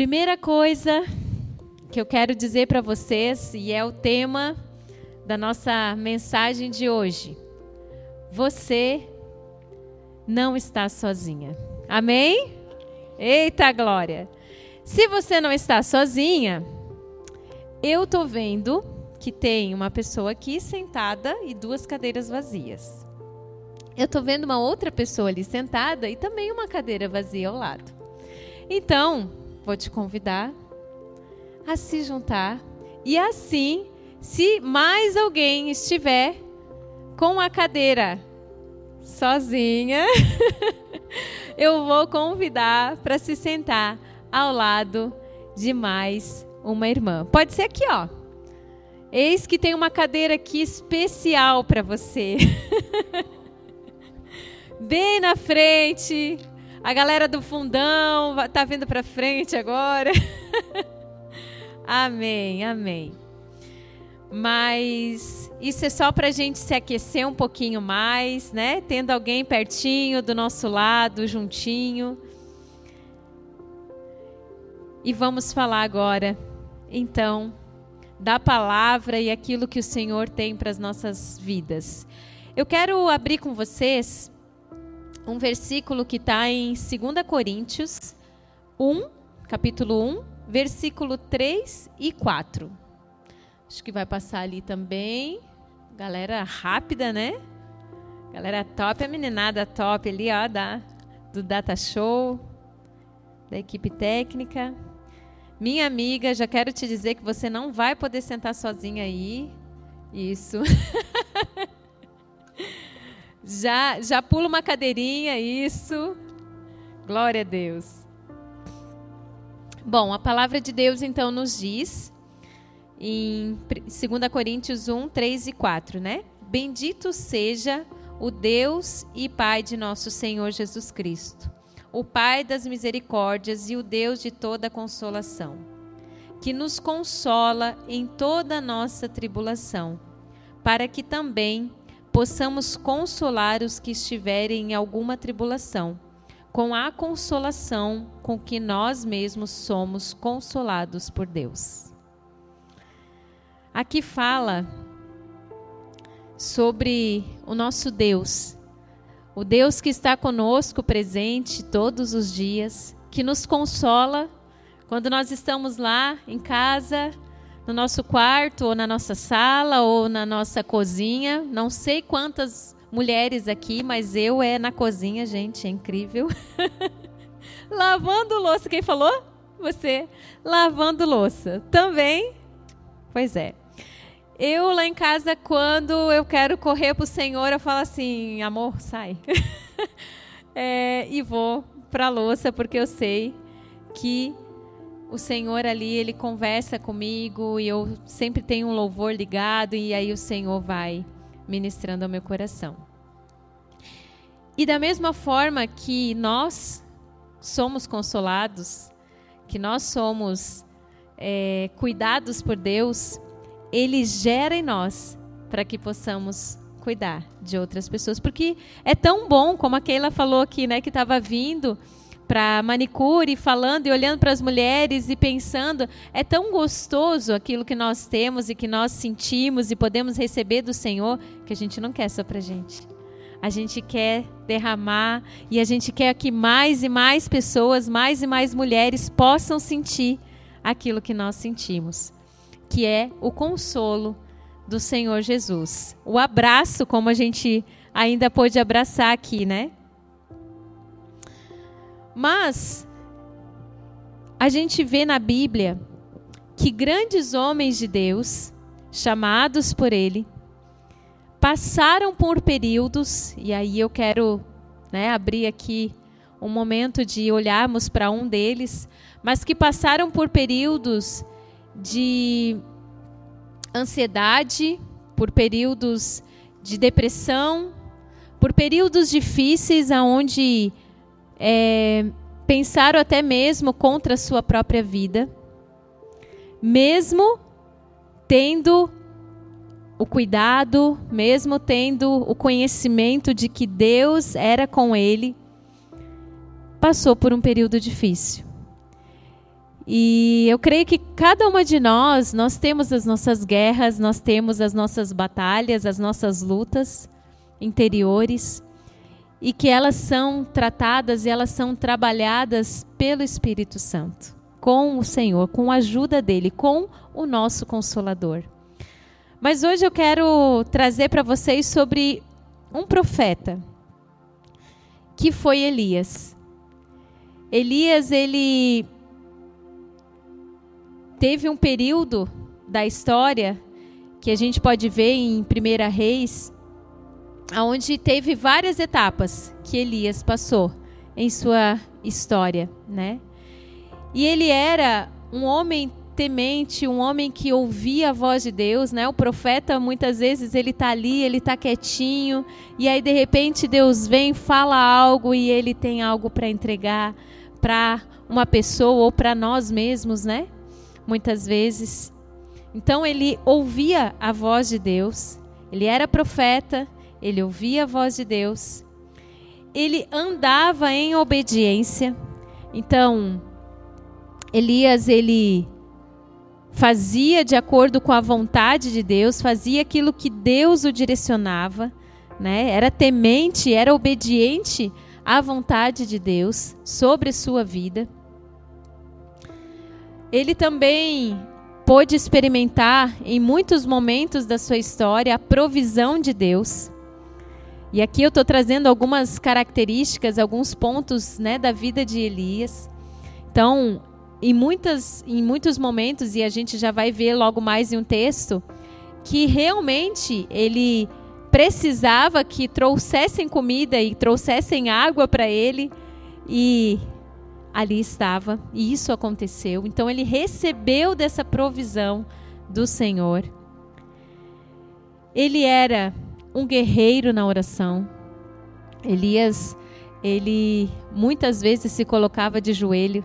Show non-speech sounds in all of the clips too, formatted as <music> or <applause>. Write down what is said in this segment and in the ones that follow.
Primeira coisa que eu quero dizer para vocês, e é o tema da nossa mensagem de hoje: você não está sozinha. Amém? Eita glória! Se você não está sozinha, eu tô vendo que tem uma pessoa aqui sentada e duas cadeiras vazias. Eu tô vendo uma outra pessoa ali sentada e também uma cadeira vazia ao lado. Então, vou te convidar a se juntar e assim, se mais alguém estiver com a cadeira sozinha, <laughs> eu vou convidar para se sentar ao lado de mais uma irmã. Pode ser aqui, ó. Eis que tem uma cadeira aqui especial para você. <laughs> Bem na frente. A galera do fundão tá vindo para frente agora. <laughs> amém, amém. Mas isso é só para a gente se aquecer um pouquinho mais, né? Tendo alguém pertinho do nosso lado, juntinho. E vamos falar agora, então, da palavra e aquilo que o Senhor tem para as nossas vidas. Eu quero abrir com vocês um versículo que está em 2 Coríntios 1, capítulo 1, versículo 3 e 4. Acho que vai passar ali também. Galera rápida, né? Galera top, a meninada top ali, ó, da, do Data Show, da equipe técnica. Minha amiga, já quero te dizer que você não vai poder sentar sozinha aí. Isso. <laughs> já, já pula uma cadeirinha, isso. Glória a Deus. Bom, a palavra de Deus então nos diz em 2 Coríntios 1, 3 e 4, né? Bendito seja o Deus e Pai de nosso Senhor Jesus Cristo o Pai das misericórdias e o Deus de toda consolação, que nos consola em toda nossa tribulação, para que também possamos consolar os que estiverem em alguma tribulação, com a consolação com que nós mesmos somos consolados por Deus. Aqui fala sobre o nosso Deus, o Deus que está conosco presente todos os dias, que nos consola quando nós estamos lá em casa, no nosso quarto, ou na nossa sala, ou na nossa cozinha. Não sei quantas mulheres aqui, mas eu é na cozinha, gente, é incrível. <laughs> Lavando louça, quem falou? Você. Lavando louça. Também? Pois é. Eu lá em casa, quando eu quero correr para o Senhor, eu falo assim, amor, sai. <laughs> é, e vou para a louça, porque eu sei que o Senhor ali, ele conversa comigo e eu sempre tenho um louvor ligado e aí o Senhor vai ministrando ao meu coração. E da mesma forma que nós somos consolados, que nós somos é, cuidados por Deus, ele gera em nós para que possamos cuidar de outras pessoas. Porque é tão bom, como a Keila falou aqui, né, que estava vindo para manicure, falando e olhando para as mulheres e pensando, é tão gostoso aquilo que nós temos e que nós sentimos e podemos receber do Senhor, que a gente não quer só para gente. A gente quer derramar e a gente quer que mais e mais pessoas, mais e mais mulheres possam sentir aquilo que nós sentimos que é o consolo do Senhor Jesus. O abraço, como a gente ainda pôde abraçar aqui, né? Mas a gente vê na Bíblia que grandes homens de Deus, chamados por Ele, passaram por períodos, e aí eu quero né, abrir aqui um momento de olharmos para um deles, mas que passaram por períodos de ansiedade, por períodos de depressão, por períodos difíceis aonde é, pensaram até mesmo contra a sua própria vida, mesmo tendo o cuidado, mesmo tendo o conhecimento de que Deus era com ele, passou por um período difícil. E eu creio que cada uma de nós, nós temos as nossas guerras, nós temos as nossas batalhas, as nossas lutas interiores, e que elas são tratadas e elas são trabalhadas pelo Espírito Santo, com o Senhor, com a ajuda dele, com o nosso consolador. Mas hoje eu quero trazer para vocês sobre um profeta, que foi Elias. Elias, ele teve um período da história que a gente pode ver em 1 Reis, onde teve várias etapas que Elias passou em sua história, né? E ele era um homem temente, um homem que ouvia a voz de Deus, né? O profeta muitas vezes ele tá ali, ele tá quietinho, e aí de repente Deus vem, fala algo e ele tem algo para entregar para uma pessoa ou para nós mesmos, né? muitas vezes. Então ele ouvia a voz de Deus, ele era profeta, ele ouvia a voz de Deus, ele andava em obediência. Então, Elias, ele fazia de acordo com a vontade de Deus, fazia aquilo que Deus o direcionava, né? Era temente, era obediente à vontade de Deus sobre sua vida ele também pôde experimentar em muitos momentos da sua história a provisão de Deus. E aqui eu estou trazendo algumas características, alguns pontos né, da vida de Elias. Então, em, muitas, em muitos momentos, e a gente já vai ver logo mais em um texto, que realmente ele precisava que trouxessem comida e trouxessem água para ele, e ali estava e isso aconteceu. Então ele recebeu dessa provisão do Senhor. Ele era um guerreiro na oração. Elias, ele muitas vezes se colocava de joelho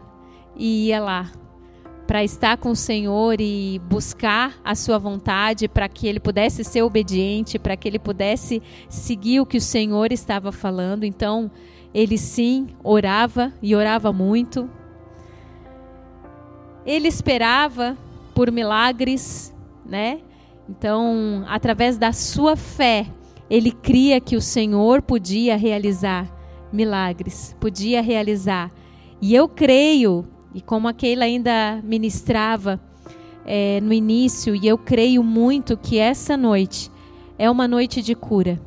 e ia lá para estar com o Senhor e buscar a sua vontade, para que ele pudesse ser obediente, para que ele pudesse seguir o que o Senhor estava falando. Então, ele sim orava e orava muito. Ele esperava por milagres, né? Então, através da sua fé, ele cria que o Senhor podia realizar milagres, podia realizar. E eu creio, e como a Keila ainda ministrava é, no início, e eu creio muito que essa noite é uma noite de cura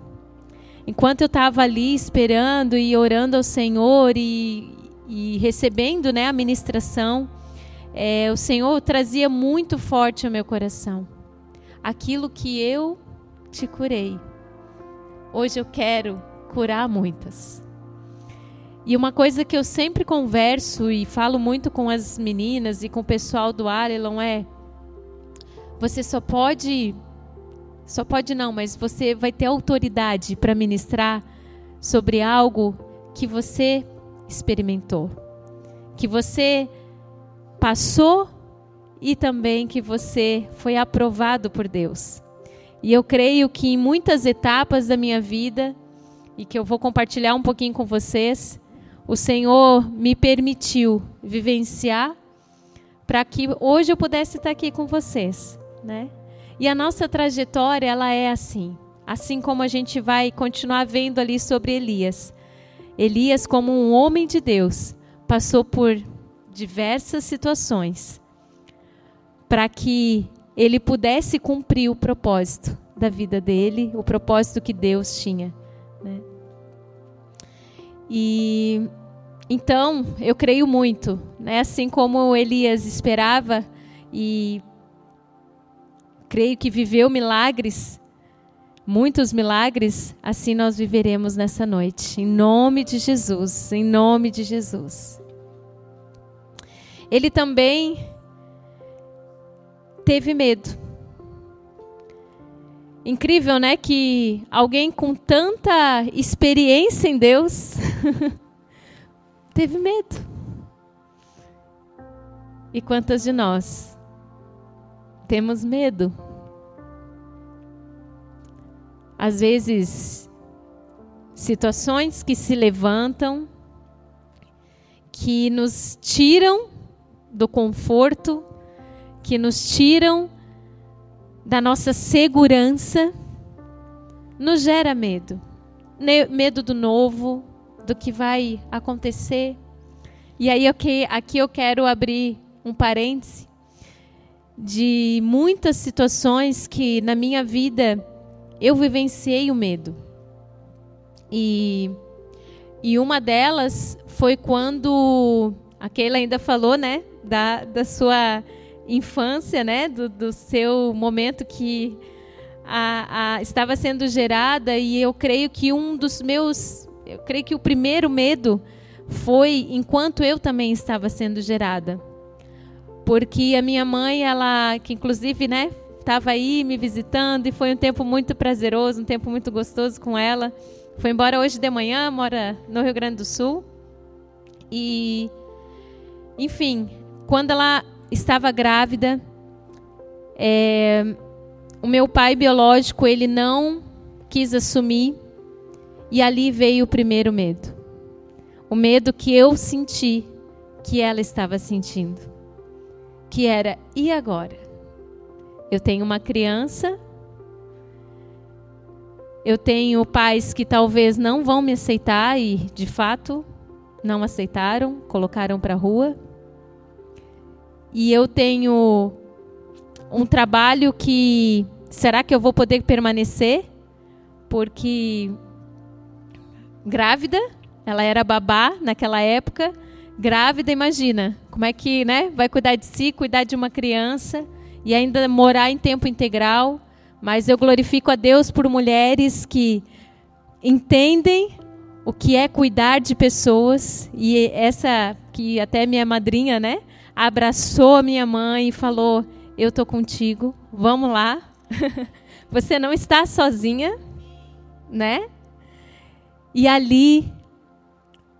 enquanto eu estava ali esperando e orando ao Senhor e, e recebendo né, a ministração, é, o Senhor trazia muito forte ao meu coração aquilo que eu te curei. Hoje eu quero curar muitas. E uma coisa que eu sempre converso e falo muito com as meninas e com o pessoal do Arelon é: você só pode só pode não, mas você vai ter autoridade para ministrar sobre algo que você experimentou, que você passou e também que você foi aprovado por Deus. E eu creio que em muitas etapas da minha vida, e que eu vou compartilhar um pouquinho com vocês, o Senhor me permitiu vivenciar para que hoje eu pudesse estar aqui com vocês, né? E a nossa trajetória, ela é assim. Assim como a gente vai continuar vendo ali sobre Elias. Elias, como um homem de Deus, passou por diversas situações para que ele pudesse cumprir o propósito da vida dele, o propósito que Deus tinha. Né? E então eu creio muito, né? assim como Elias esperava e creio que viveu milagres, muitos milagres, assim nós viveremos nessa noite. Em nome de Jesus, em nome de Jesus. Ele também teve medo. Incrível, né? Que alguém com tanta experiência em Deus <laughs> teve medo. E quantas de nós temos medo. Às vezes, situações que se levantam, que nos tiram do conforto, que nos tiram da nossa segurança, nos gera medo. Medo do novo, do que vai acontecer. E aí aqui eu quero abrir um parêntese de muitas situações que na minha vida eu vivenciei o medo. E, e uma delas foi quando a Keila ainda falou, né, da, da sua infância, né, do, do seu momento que a, a, estava sendo gerada e eu creio que um dos meus, eu creio que o primeiro medo foi enquanto eu também estava sendo gerada porque a minha mãe, ela, que inclusive, né, estava aí me visitando e foi um tempo muito prazeroso, um tempo muito gostoso com ela. Foi embora hoje de manhã, mora no Rio Grande do Sul. E, enfim, quando ela estava grávida, é, o meu pai biológico ele não quis assumir e ali veio o primeiro medo, o medo que eu senti que ela estava sentindo que era e agora? Eu tenho uma criança, eu tenho pais que talvez não vão me aceitar e, de fato, não aceitaram, colocaram para rua. E eu tenho um trabalho que será que eu vou poder permanecer? Porque grávida, ela era babá naquela época, grávida, imagina, como é que, né, vai cuidar de si, cuidar de uma criança e ainda morar em tempo integral. Mas eu glorifico a Deus por mulheres que entendem o que é cuidar de pessoas e essa que até minha madrinha, né, abraçou a minha mãe e falou: "Eu tô contigo, vamos lá. <laughs> Você não está sozinha", né? E ali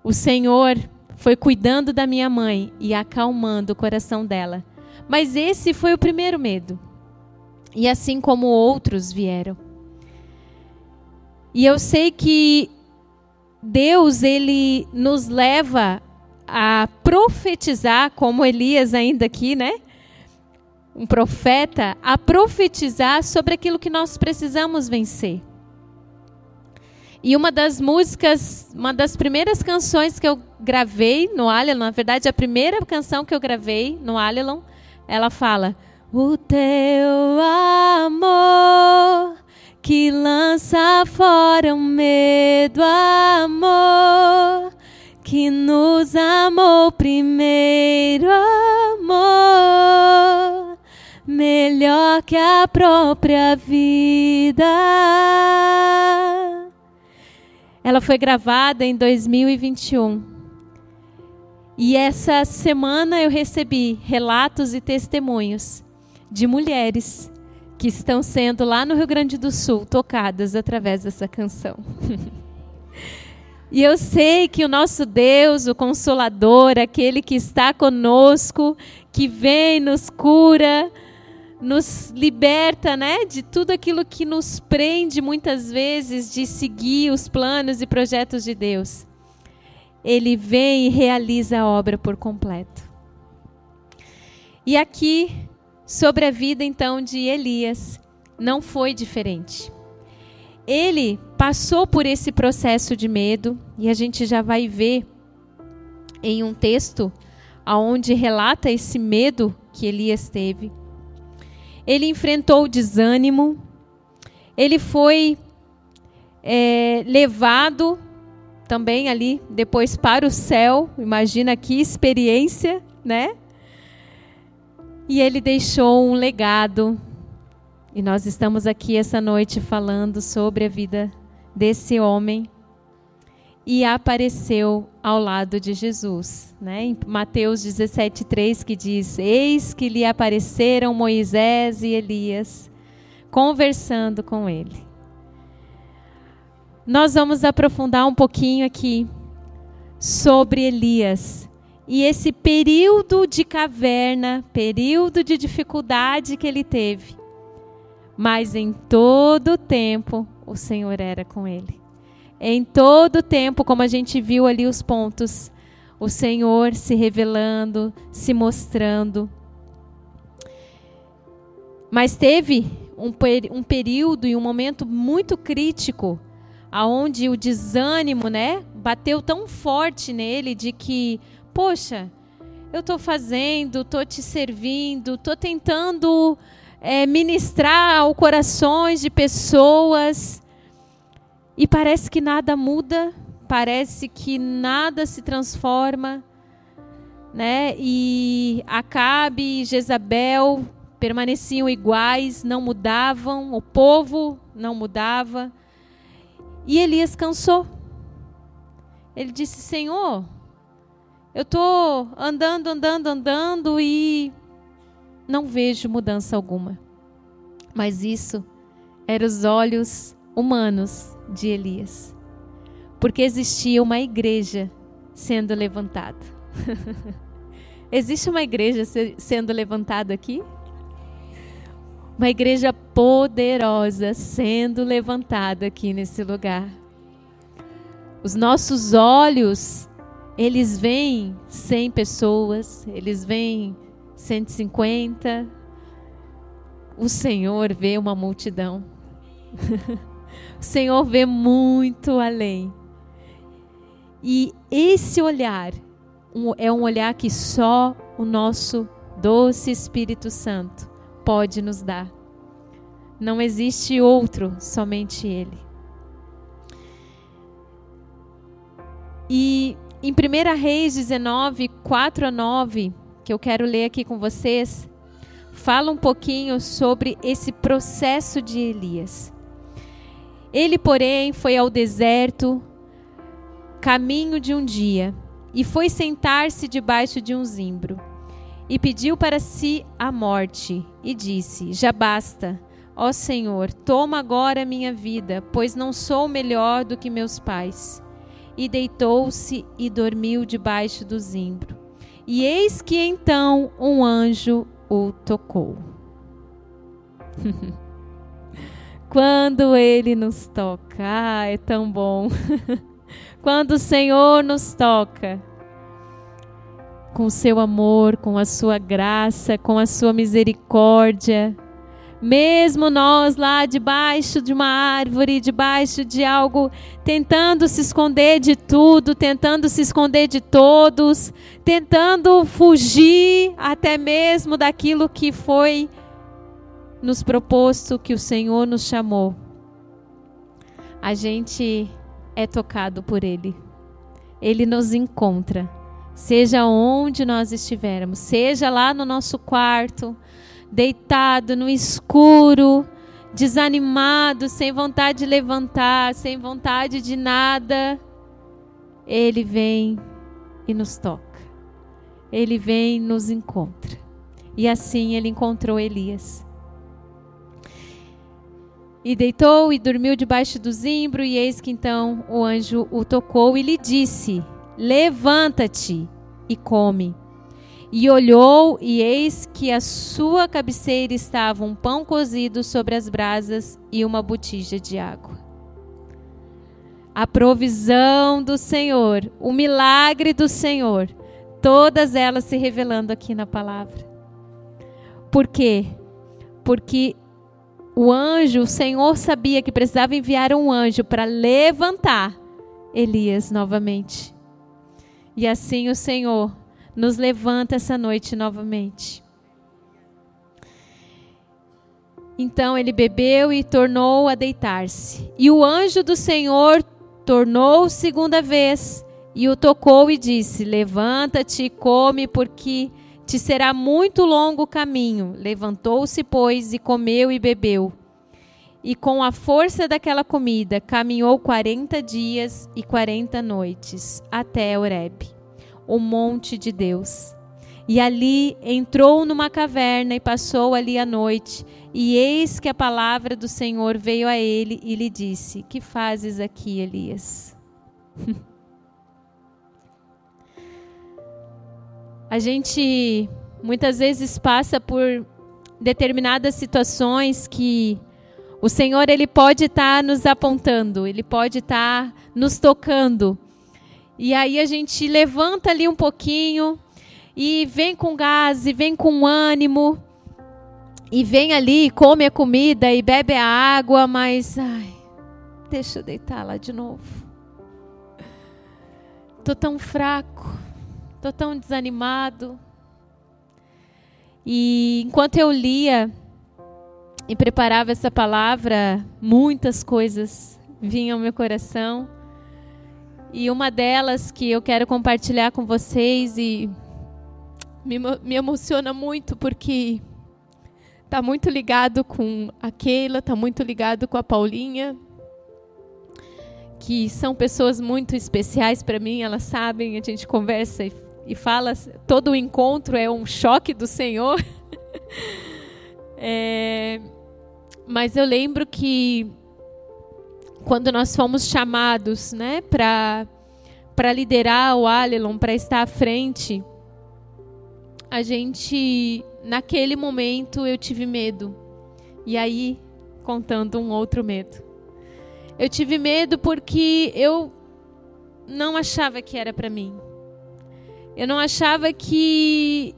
o Senhor foi cuidando da minha mãe e acalmando o coração dela. Mas esse foi o primeiro medo. E assim como outros vieram. E eu sei que Deus ele nos leva a profetizar, como Elias ainda aqui, né? Um profeta, a profetizar sobre aquilo que nós precisamos vencer. E uma das músicas, uma das primeiras canções que eu gravei no Alelon, na verdade, a primeira canção que eu gravei no Alelon, ela fala: O teu amor que lança fora o medo, amor que nos amou primeiro, amor melhor que a própria vida. Ela foi gravada em 2021. E essa semana eu recebi relatos e testemunhos de mulheres que estão sendo lá no Rio Grande do Sul tocadas através dessa canção. <laughs> e eu sei que o nosso Deus, o Consolador, aquele que está conosco, que vem, nos cura, nos liberta, né, de tudo aquilo que nos prende muitas vezes de seguir os planos e projetos de Deus. Ele vem e realiza a obra por completo. E aqui sobre a vida então de Elias não foi diferente. Ele passou por esse processo de medo e a gente já vai ver em um texto aonde relata esse medo que Elias teve ele enfrentou o desânimo, ele foi é, levado também ali depois para o céu. Imagina que experiência, né? E ele deixou um legado. E nós estamos aqui essa noite falando sobre a vida desse homem e apareceu ao lado de Jesus. Né? Em Mateus 17,3 que diz: Eis que lhe apareceram Moisés e Elias, conversando com ele. Nós vamos aprofundar um pouquinho aqui sobre Elias e esse período de caverna, período de dificuldade que ele teve. Mas em todo tempo o Senhor era com ele. Em todo tempo, como a gente viu ali os pontos, o Senhor se revelando, se mostrando. Mas teve um, um período e um momento muito crítico, aonde o desânimo, né, bateu tão forte nele de que, poxa, eu estou fazendo, estou te servindo, estou tentando é, ministrar ao corações de pessoas e parece que nada muda, parece que nada se transforma, né? E Acabe e Jezabel permaneciam iguais, não mudavam, o povo não mudava. E Elias cansou. Ele disse: Senhor, eu estou andando, andando, andando e não vejo mudança alguma. Mas isso eram os olhos humanos de Elias. Porque existia uma igreja sendo levantada. <laughs> Existe uma igreja sendo levantada aqui? Uma igreja poderosa sendo levantada aqui nesse lugar. Os nossos olhos, eles veem 100 pessoas, eles veem 150. O Senhor vê uma multidão. <laughs> o Senhor vê muito além. E esse olhar é um olhar que só o nosso doce Espírito Santo pode nos dar. Não existe outro, somente Ele. E em 1 Reis 19, 4 a 9, que eu quero ler aqui com vocês, fala um pouquinho sobre esse processo de Elias. Ele, porém, foi ao deserto, caminho de um dia, e foi sentar-se debaixo de um zimbro e pediu para si a morte, e disse: Já basta, ó Senhor, toma agora a minha vida, pois não sou melhor do que meus pais. E deitou-se e dormiu debaixo do zimbro. E eis que então um anjo o tocou. <laughs> Quando ele nos toca, ah, é tão bom. <laughs> Quando o Senhor nos toca, com o seu amor, com a sua graça, com a sua misericórdia. Mesmo nós lá debaixo de uma árvore, debaixo de algo, tentando se esconder de tudo, tentando se esconder de todos, tentando fugir até mesmo daquilo que foi nos proposto, que o Senhor nos chamou. A gente é tocado por Ele. Ele nos encontra seja onde nós estivermos, seja lá no nosso quarto, deitado no escuro, desanimado, sem vontade de levantar, sem vontade de nada, Ele vem e nos toca. Ele vem e nos encontra. E assim ele encontrou Elias. E deitou e dormiu debaixo do zimbro, e eis que então o anjo o tocou e lhe disse: Levanta-te e come. E olhou, e eis que à sua cabeceira estava um pão cozido sobre as brasas e uma botija de água. A provisão do Senhor, o milagre do Senhor, todas elas se revelando aqui na palavra. Por quê? Porque o anjo, o Senhor sabia que precisava enviar um anjo para levantar Elias novamente. E assim o Senhor nos levanta essa noite novamente. Então ele bebeu e tornou a deitar-se. E o anjo do Senhor tornou segunda vez e o tocou e disse: Levanta-te e come, porque te será muito longo o caminho. Levantou-se, pois, e comeu e bebeu. E com a força daquela comida, caminhou quarenta dias e quarenta noites até Horebe, o monte de Deus. E ali entrou numa caverna e passou ali a noite. E eis que a palavra do Senhor veio a ele e lhe disse: Que fazes aqui, Elias? <laughs> a gente muitas vezes passa por determinadas situações que o Senhor ele pode estar tá nos apontando, ele pode estar tá nos tocando. E aí a gente levanta ali um pouquinho e vem com gás, e vem com ânimo, e vem ali, come a comida e bebe a água, mas ai, deixa eu deitar lá de novo. Tô tão fraco, tô tão desanimado. E enquanto eu lia e preparava essa palavra, muitas coisas vinham ao meu coração. E uma delas que eu quero compartilhar com vocês e me, me emociona muito porque está muito ligado com a Keila, está muito ligado com a Paulinha, que são pessoas muito especiais para mim, elas sabem, a gente conversa e, e fala, todo encontro é um choque do Senhor. <laughs> é, mas eu lembro que quando nós fomos chamados né, para liderar o Alelon, para estar à frente, a gente, naquele momento, eu tive medo. E aí, contando um outro medo. Eu tive medo porque eu não achava que era para mim. Eu não achava que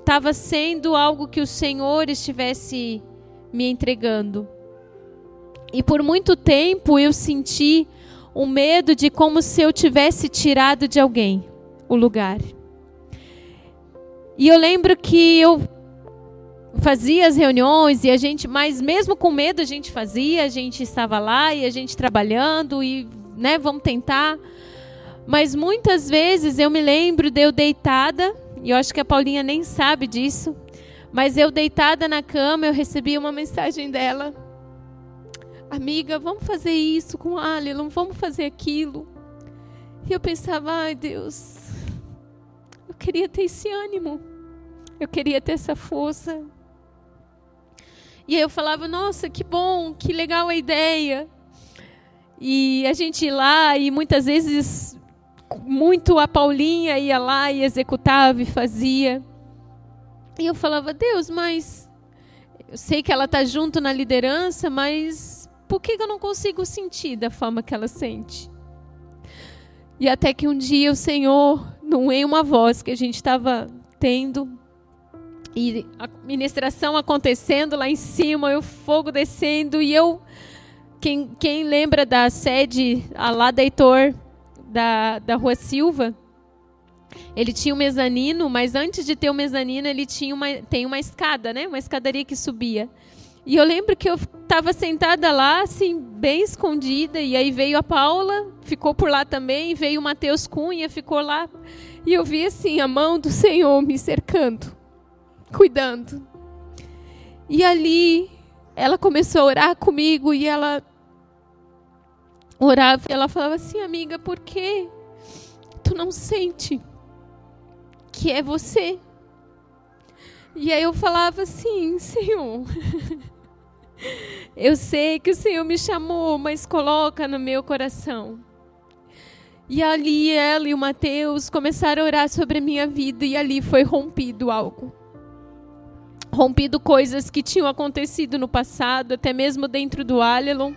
estava sendo algo que o Senhor estivesse me entregando. E por muito tempo eu senti um medo de como se eu tivesse tirado de alguém o lugar. E eu lembro que eu fazia as reuniões e a gente, mas mesmo com medo a gente fazia, a gente estava lá e a gente trabalhando e, né, vamos tentar. Mas muitas vezes eu me lembro de eu deitada, e eu acho que a Paulinha nem sabe disso, mas eu deitada na cama, eu recebi uma mensagem dela. Amiga, vamos fazer isso com Alilon, vamos fazer aquilo. E eu pensava, ai Deus, eu queria ter esse ânimo. Eu queria ter essa força. E aí eu falava, nossa, que bom, que legal a ideia. E a gente ia lá e muitas vezes muito a Paulinha ia lá e executava e fazia. E eu falava, Deus, mas eu sei que ela está junto na liderança, mas por que eu não consigo sentir da forma que ela sente? E até que um dia o Senhor, não em uma voz que a gente estava tendo, e a ministração acontecendo lá em cima, e o fogo descendo, e eu. Quem, quem lembra da sede lá da Heitor, da, da Rua Silva, ele tinha um mezanino, mas antes de ter o um mezanino, ele tinha uma, tem uma escada, né? Uma escadaria que subia. E eu lembro que eu estava sentada lá, assim, bem escondida, e aí veio a Paula, ficou por lá também, veio o Matheus Cunha, ficou lá. E eu vi assim a mão do Senhor me cercando, cuidando. E ali ela começou a orar comigo e ela orava e ela falava assim, amiga, por que tu não sente que é você? E aí eu falava assim, Senhor, <laughs> eu sei que o Senhor me chamou, mas coloca no meu coração. E ali ela e o Mateus começaram a orar sobre a minha vida e ali foi rompido algo. Rompido coisas que tinham acontecido no passado, até mesmo dentro do Alelon,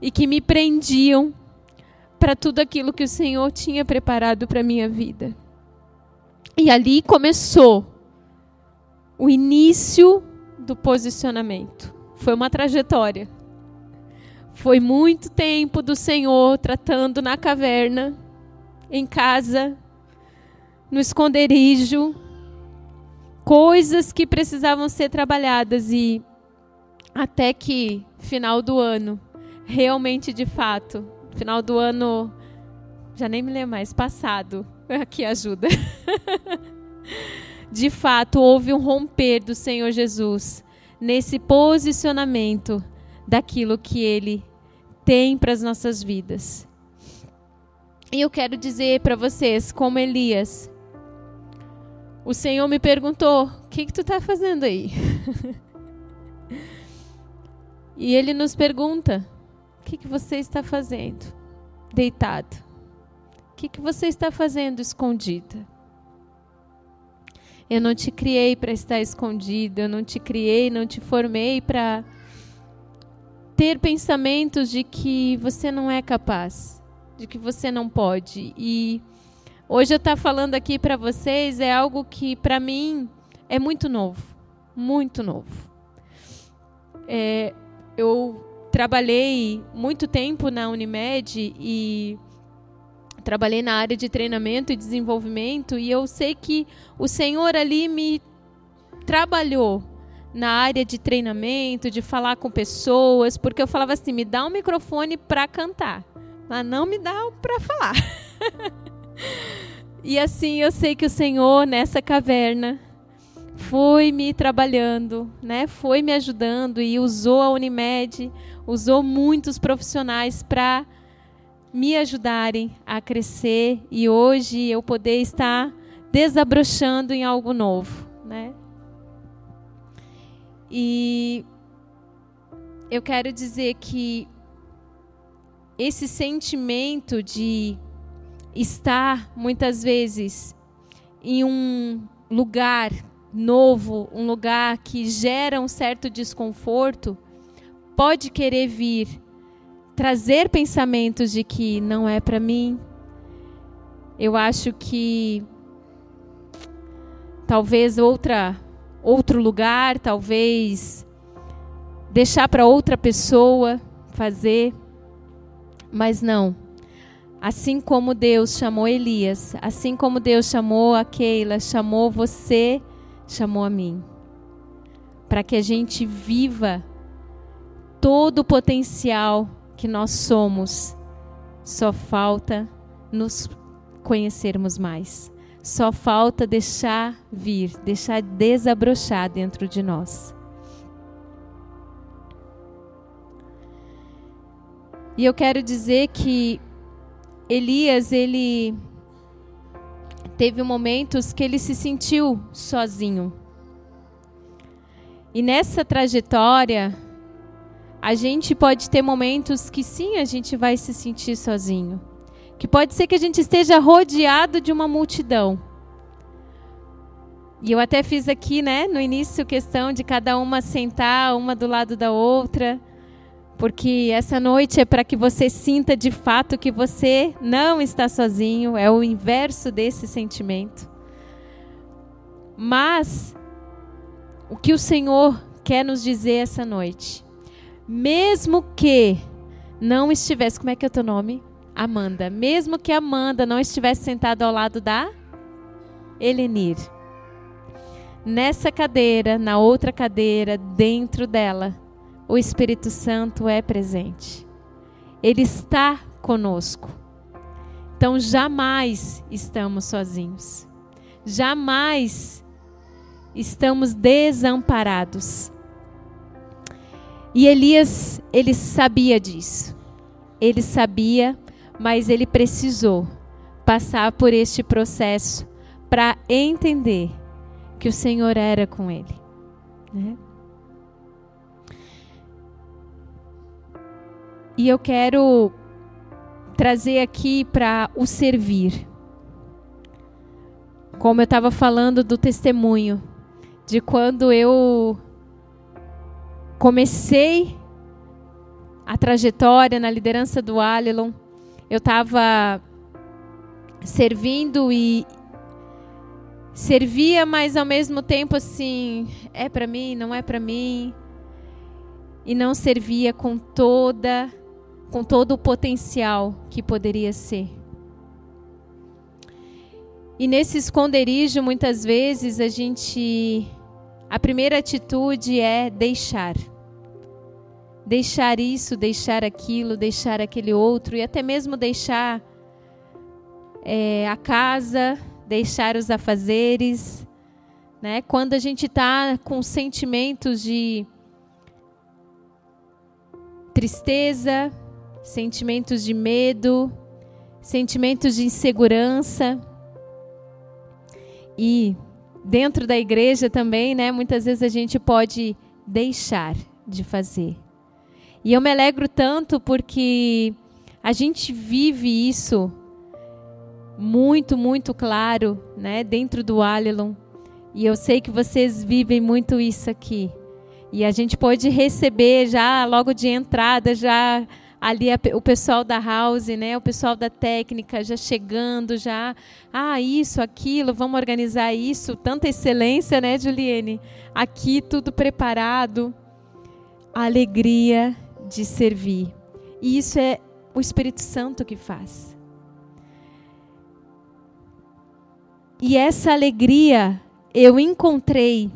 e que me prendiam para tudo aquilo que o Senhor tinha preparado para minha vida. E ali começou o início do posicionamento. Foi uma trajetória. Foi muito tempo do Senhor tratando na caverna, em casa, no esconderijo, coisas que precisavam ser trabalhadas e até que final do ano, realmente de fato, final do ano, já nem me lembro mais, passado, <laughs> aqui ajuda. <laughs> de fato, houve um romper do Senhor Jesus nesse posicionamento daquilo que Ele tem para as nossas vidas. E eu quero dizer para vocês, como Elias, o Senhor me perguntou: o que, que tu está fazendo aí? <laughs> e Ele nos pergunta: o que, que você está fazendo deitado? O que, que você está fazendo escondida? Eu não te criei para estar escondida, eu não te criei, não te formei para ter pensamentos de que você não é capaz. de que você não pode. E hoje eu estar falando aqui para vocês é algo que para mim é muito novo, muito novo. É, eu trabalhei muito tempo na Unimed e trabalhei na área de treinamento e desenvolvimento e eu sei que o Senhor ali me trabalhou na área de treinamento, de falar com pessoas, porque eu falava assim: me dá um microfone para cantar, mas não me dá para falar. <laughs> e assim eu sei que o Senhor nessa caverna foi me trabalhando, né? Foi me ajudando e usou a Unimed, usou muitos profissionais para me ajudarem a crescer e hoje eu poder estar desabrochando em algo novo, né? E eu quero dizer que esse sentimento de estar muitas vezes em um lugar novo, um lugar que gera um certo desconforto, pode querer vir trazer pensamentos de que não é para mim. Eu acho que talvez outra outro lugar, talvez deixar para outra pessoa fazer, mas não. Assim como Deus chamou Elias, assim como Deus chamou a Keila, chamou você, chamou a mim. Para que a gente viva todo o potencial que nós somos. Só falta nos conhecermos mais. Só falta deixar vir, deixar desabrochar dentro de nós. E eu quero dizer que Elias, ele teve momentos que ele se sentiu sozinho. E nessa trajetória, a gente pode ter momentos que sim, a gente vai se sentir sozinho. Que pode ser que a gente esteja rodeado de uma multidão. E eu até fiz aqui, né, no início, questão de cada uma sentar uma do lado da outra, porque essa noite é para que você sinta de fato que você não está sozinho, é o inverso desse sentimento. Mas o que o Senhor quer nos dizer essa noite mesmo que não estivesse, como é que é o teu nome? Amanda. Mesmo que Amanda não estivesse sentada ao lado da Elenir. Nessa cadeira, na outra cadeira, dentro dela, o Espírito Santo é presente. Ele está conosco. Então jamais estamos sozinhos. Jamais estamos desamparados. E Elias, ele sabia disso. Ele sabia, mas ele precisou passar por este processo para entender que o Senhor era com ele. Né? E eu quero trazer aqui para o servir. Como eu estava falando do testemunho, de quando eu comecei a trajetória na liderança do Alelon, eu estava servindo e servia, mas ao mesmo tempo assim, é para mim, não é para mim. E não servia com toda com todo o potencial que poderia ser. E nesse esconderijo, muitas vezes a gente a primeira atitude é deixar deixar isso, deixar aquilo, deixar aquele outro e até mesmo deixar é, a casa, deixar os afazeres, né? Quando a gente está com sentimentos de tristeza, sentimentos de medo, sentimentos de insegurança e dentro da igreja também, né? Muitas vezes a gente pode deixar de fazer. E eu me alegro tanto porque a gente vive isso muito, muito claro, né, dentro do Alelon. E eu sei que vocês vivem muito isso aqui. E a gente pode receber já logo de entrada já ali a, o pessoal da house, né, o pessoal da técnica já chegando, já, ah, isso, aquilo, vamos organizar isso, tanta excelência, né, Juliene? Aqui tudo preparado. Alegria de servir. E isso é o Espírito Santo que faz. E essa alegria eu encontrei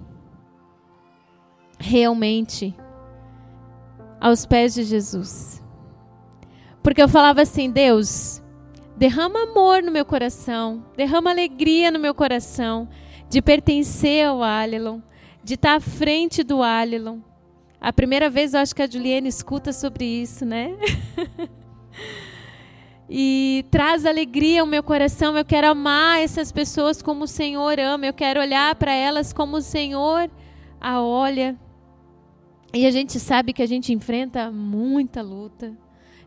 realmente aos pés de Jesus. Porque eu falava assim: Deus, derrama amor no meu coração, derrama alegria no meu coração de pertencer ao Alilon, de estar à frente do Alilon. A primeira vez eu acho que a Juliane escuta sobre isso, né? <laughs> e traz alegria ao meu coração. Eu quero amar essas pessoas como o Senhor ama. Eu quero olhar para elas como o Senhor a olha. E a gente sabe que a gente enfrenta muita luta.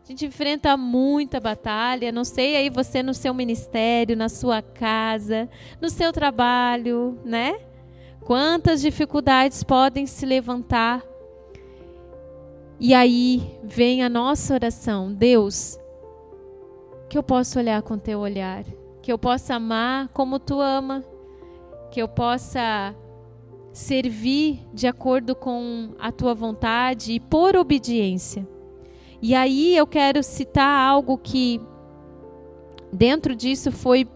A gente enfrenta muita batalha. Não sei aí você no seu ministério, na sua casa, no seu trabalho, né? Quantas dificuldades podem se levantar. E aí vem a nossa oração: Deus, que eu possa olhar com teu olhar, que eu possa amar como tu ama, que eu possa servir de acordo com a tua vontade e por obediência. E aí eu quero citar algo que dentro disso foi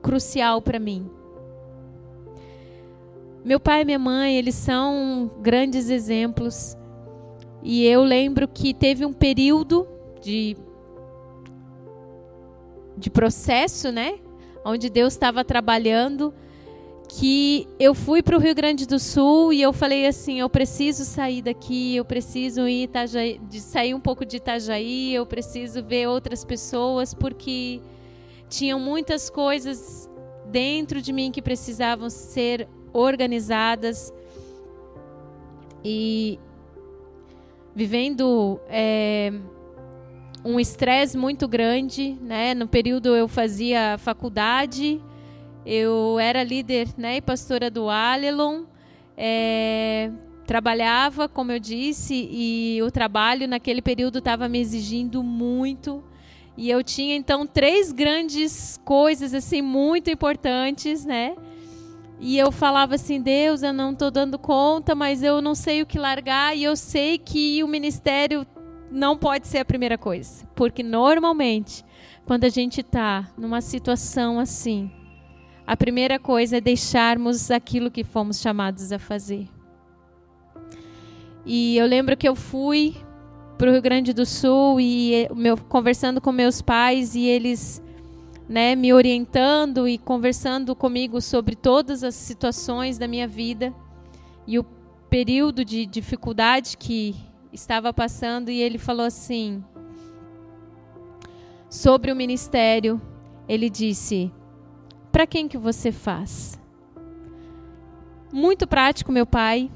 crucial para mim. Meu pai e minha mãe, eles são grandes exemplos. E eu lembro que teve um período de de processo, né? Onde Deus estava trabalhando que eu fui para o Rio Grande do Sul e eu falei assim, eu preciso sair daqui, eu preciso ir Itajaí, sair um pouco de Itajaí, eu preciso ver outras pessoas porque tinham muitas coisas dentro de mim que precisavam ser organizadas e vivendo é, um estresse muito grande, né? No período eu fazia faculdade eu era líder né, e pastora do Alelon. É, trabalhava, como eu disse, e o trabalho naquele período estava me exigindo muito. E eu tinha então três grandes coisas assim muito importantes, né? E eu falava assim, Deus, eu não estou dando conta, mas eu não sei o que largar e eu sei que o ministério não pode ser a primeira coisa, porque normalmente quando a gente está numa situação assim, a primeira coisa é deixarmos aquilo que fomos chamados a fazer. E eu lembro que eu fui para o Rio Grande do Sul e meu, conversando com meus pais e eles né, me orientando e conversando comigo sobre todas as situações da minha vida e o período de dificuldade que estava passando e ele falou assim sobre o ministério ele disse para quem que você faz? Muito prático, meu pai.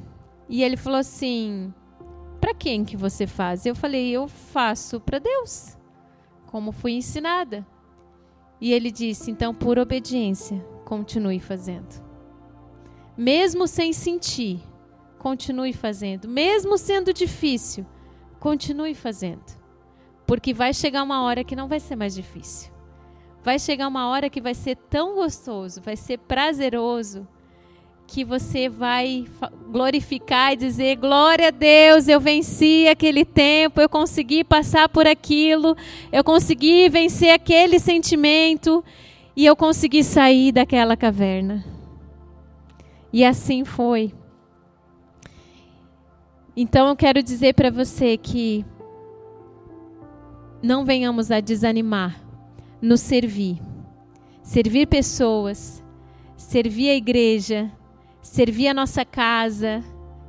E ele falou assim: Para quem que você faz? Eu falei: Eu faço para Deus, como fui ensinada. E ele disse: Então, por obediência, continue fazendo. Mesmo sem sentir, continue fazendo. Mesmo sendo difícil, continue fazendo. Porque vai chegar uma hora que não vai ser mais difícil vai chegar uma hora que vai ser tão gostoso, vai ser prazeroso, que você vai glorificar e dizer: glória a Deus, eu venci aquele tempo, eu consegui passar por aquilo, eu consegui vencer aquele sentimento e eu consegui sair daquela caverna. E assim foi. Então eu quero dizer para você que não venhamos a desanimar nos servir. Servir pessoas, servir a igreja, servir a nossa casa,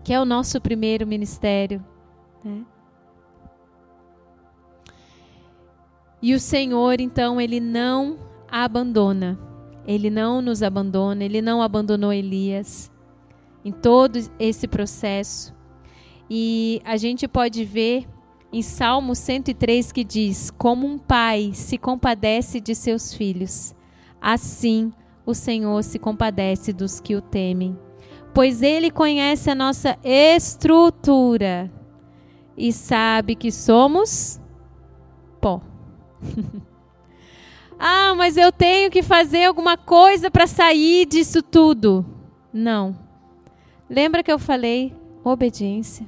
que é o nosso primeiro ministério. Né? E o Senhor, então, Ele não abandona. Ele não nos abandona, Ele não abandonou Elias em todo esse processo. E a gente pode ver em Salmo 103 que diz: Como um pai se compadece de seus filhos, assim o Senhor se compadece dos que o temem. Pois ele conhece a nossa estrutura e sabe que somos <laughs> ah, mas eu tenho que fazer alguma coisa para sair disso tudo. Não. Lembra que eu falei? Obediência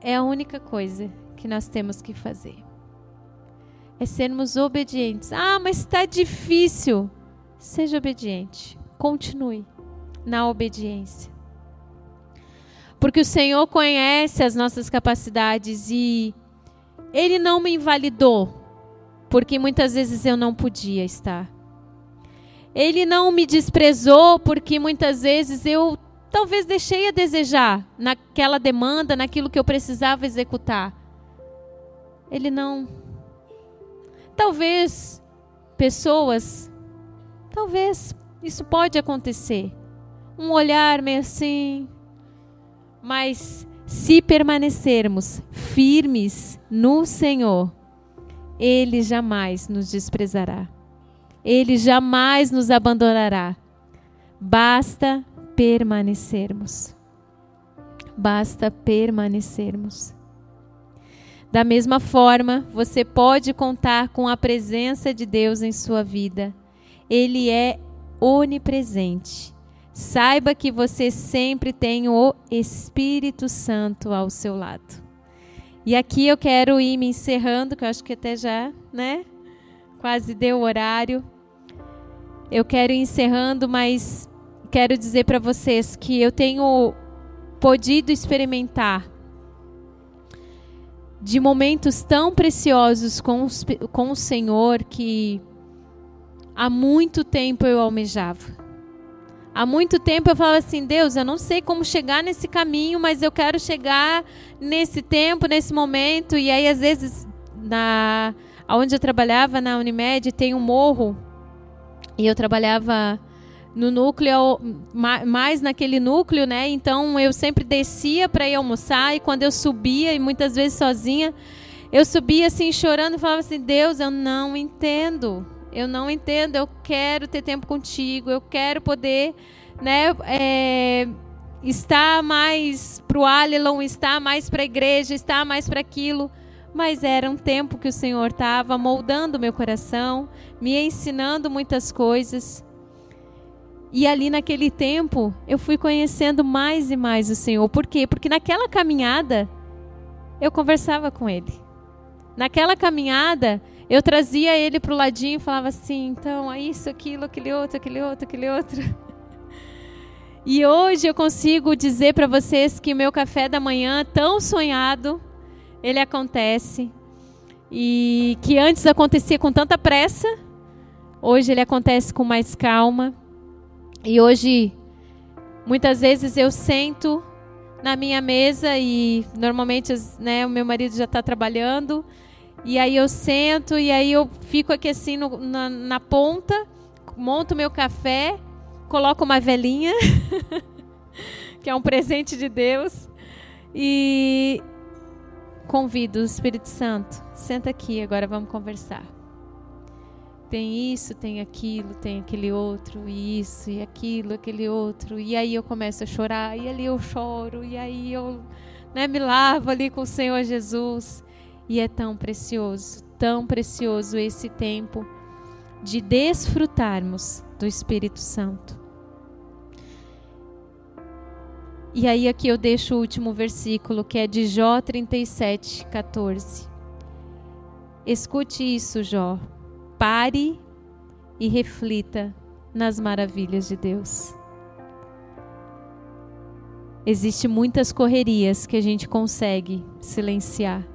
é a única coisa que nós temos que fazer. É sermos obedientes. Ah, mas está difícil. Seja obediente. Continue na obediência. Porque o Senhor conhece as nossas capacidades e Ele não me invalidou, porque muitas vezes eu não podia estar. Ele não me desprezou, porque muitas vezes eu talvez deixei a desejar naquela demanda, naquilo que eu precisava executar. Ele não. Talvez pessoas, talvez isso pode acontecer. Um olhar meio assim, mas se permanecermos firmes no Senhor, Ele jamais nos desprezará. Ele jamais nos abandonará. Basta permanecermos. Basta permanecermos. Da mesma forma, você pode contar com a presença de Deus em sua vida. Ele é onipresente. Saiba que você sempre tem o Espírito Santo ao seu lado. E aqui eu quero ir me encerrando, que eu acho que até já, né? Quase deu o horário. Eu quero ir encerrando, mas quero dizer para vocês que eu tenho podido experimentar de momentos tão preciosos com, com o Senhor que há muito tempo eu almejava. Há muito tempo eu falo assim, Deus, eu não sei como chegar nesse caminho, mas eu quero chegar nesse tempo, nesse momento. E aí, às vezes, na onde eu trabalhava, na Unimed, tem um morro. E eu trabalhava no núcleo, mais naquele núcleo, né? Então eu sempre descia para ir almoçar e quando eu subia, e muitas vezes sozinha, eu subia assim chorando falava assim: Deus, eu não entendo. Eu não entendo, eu quero ter tempo contigo, eu quero poder, né, é, estar mais para o Alilon, estar mais para a igreja, estar mais para aquilo. Mas era um tempo que o Senhor estava moldando meu coração, me ensinando muitas coisas. E ali naquele tempo eu fui conhecendo mais e mais o Senhor. Por quê? Porque naquela caminhada eu conversava com Ele. Naquela caminhada eu trazia ele para o ladinho e falava assim: então, é isso, aquilo, aquele outro, aquele outro, aquele outro. E hoje eu consigo dizer para vocês que meu café da manhã, tão sonhado, ele acontece. E que antes acontecia com tanta pressa, hoje ele acontece com mais calma. E hoje, muitas vezes eu sento na minha mesa e normalmente né, o meu marido já está trabalhando e aí eu sento e aí eu fico aqui assim no, na, na ponta, monto meu café, coloco uma velinha, <laughs> que é um presente de Deus, e convido o Espírito Santo. Senta aqui, agora vamos conversar. Tem isso, tem aquilo, tem aquele outro, isso e aquilo, aquele outro. E aí eu começo a chorar, e ali eu choro, e aí eu né, me lavo ali com o Senhor Jesus. E é tão precioso, tão precioso esse tempo de desfrutarmos do Espírito Santo. E aí aqui eu deixo o último versículo, que é de Jó 37, 14. Escute isso, Jó. Pare e reflita nas maravilhas de Deus. Existem muitas correrias que a gente consegue silenciar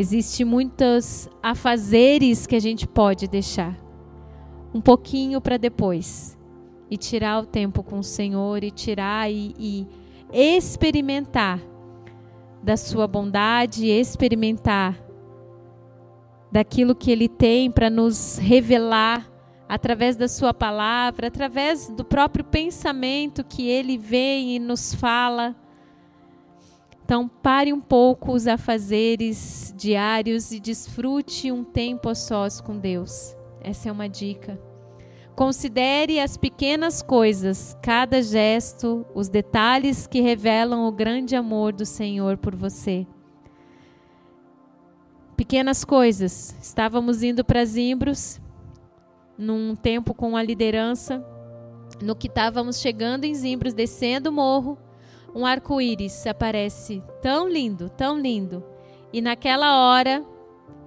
Existem muitos afazeres que a gente pode deixar um pouquinho para depois e tirar o tempo com o Senhor e tirar e, e experimentar da sua bondade, experimentar daquilo que Ele tem para nos revelar através da Sua palavra, através do próprio pensamento que Ele vem e nos fala. Então, pare um pouco os afazeres diários e desfrute um tempo a sós com Deus. Essa é uma dica. Considere as pequenas coisas, cada gesto, os detalhes que revelam o grande amor do Senhor por você. pequenas coisas. Estávamos indo para Zimbros, num tempo com a liderança. No que estávamos chegando em Zimbros, descendo o morro, um arco-íris aparece tão lindo, tão lindo. E naquela hora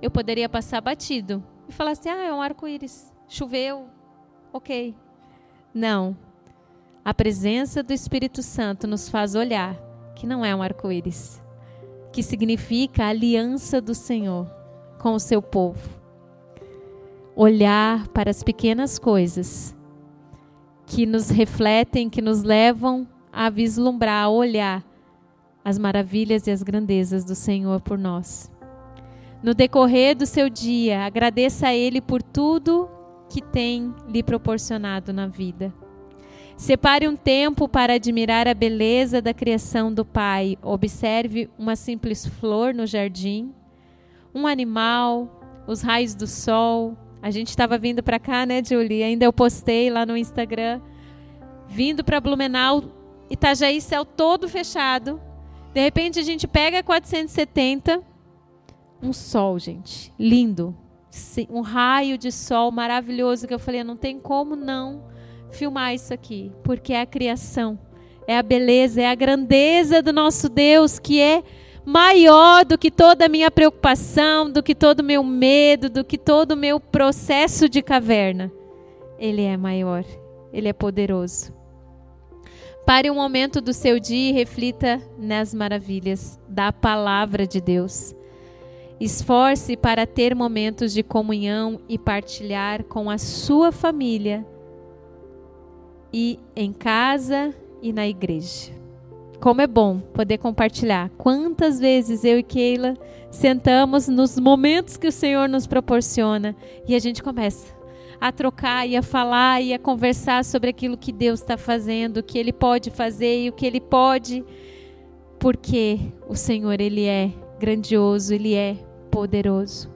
eu poderia passar batido e falar assim: ah, é um arco-íris, choveu, ok. Não. A presença do Espírito Santo nos faz olhar que não é um arco-íris, que significa a aliança do Senhor com o seu povo. Olhar para as pequenas coisas que nos refletem, que nos levam a vislumbrar, a olhar as maravilhas e as grandezas do Senhor por nós. No decorrer do seu dia, agradeça a Ele por tudo que tem lhe proporcionado na vida. Separe um tempo para admirar a beleza da criação do Pai. Observe uma simples flor no jardim, um animal, os raios do sol. A gente estava vindo para cá, né, Julie? Ainda eu postei lá no Instagram. Vindo para Blumenau, Itajaí, céu todo fechado. De repente a gente pega a 470, um sol, gente, lindo. Um raio de sol maravilhoso que eu falei, não tem como não filmar isso aqui, porque é a criação, é a beleza, é a grandeza do nosso Deus que é maior do que toda a minha preocupação, do que todo o meu medo, do que todo o meu processo de caverna. Ele é maior, ele é poderoso. Pare um momento do seu dia e reflita nas maravilhas da palavra de Deus. Esforce para ter momentos de comunhão e partilhar com a sua família e em casa e na igreja. Como é bom poder compartilhar. Quantas vezes eu e Keila sentamos nos momentos que o Senhor nos proporciona e a gente começa a trocar e a falar e a conversar sobre aquilo que Deus está fazendo, o que Ele pode fazer e o que Ele pode, porque o Senhor, Ele é grandioso, Ele é poderoso.